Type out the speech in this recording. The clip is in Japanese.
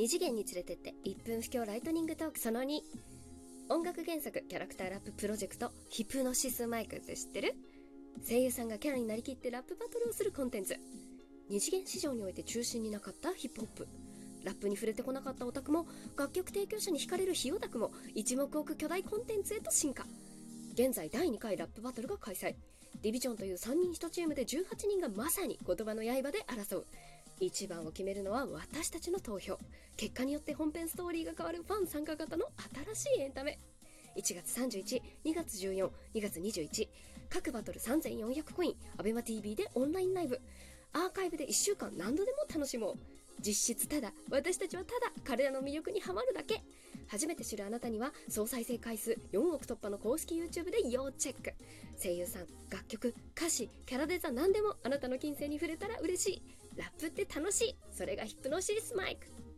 2次元に連れてって1分不況ライトニングトーク。その2音楽原作キャラクターラッププロジェクト。ヒプノシスマイクって知ってる？声優さんがキャラになりきってラップバトルをするコンテンツ。二次元市場において中心になかった？ヒップホップ。ラップに触れてこなかったオタクも楽曲提供者に惹かれるヒオタクも一目置く巨大コンテンツへと進化。現在第2回ラップバトルが開催。ディビジョンという3人1チームで18人がまさに言葉の刃で争う。一番を決めるのは私たちの投票。結果によって本編ストーリーが変わるファン参加型の新しいエンタメ。1月31、2月14、2月21各バトル3400コイン。ABEMATV でオンラインライブ。アーカイブで1週間何度でも楽しもう。実質ただ私たちはただ彼らの魅力にはまるだけ。初めて知るあなたには総再生回数4億突破の公式 YouTube で要チェック。声優さん楽曲歌詞キャラデザ何でもあなたの金星に触れたら嬉しい。ラップって楽しい。それがヒプノシスマイク。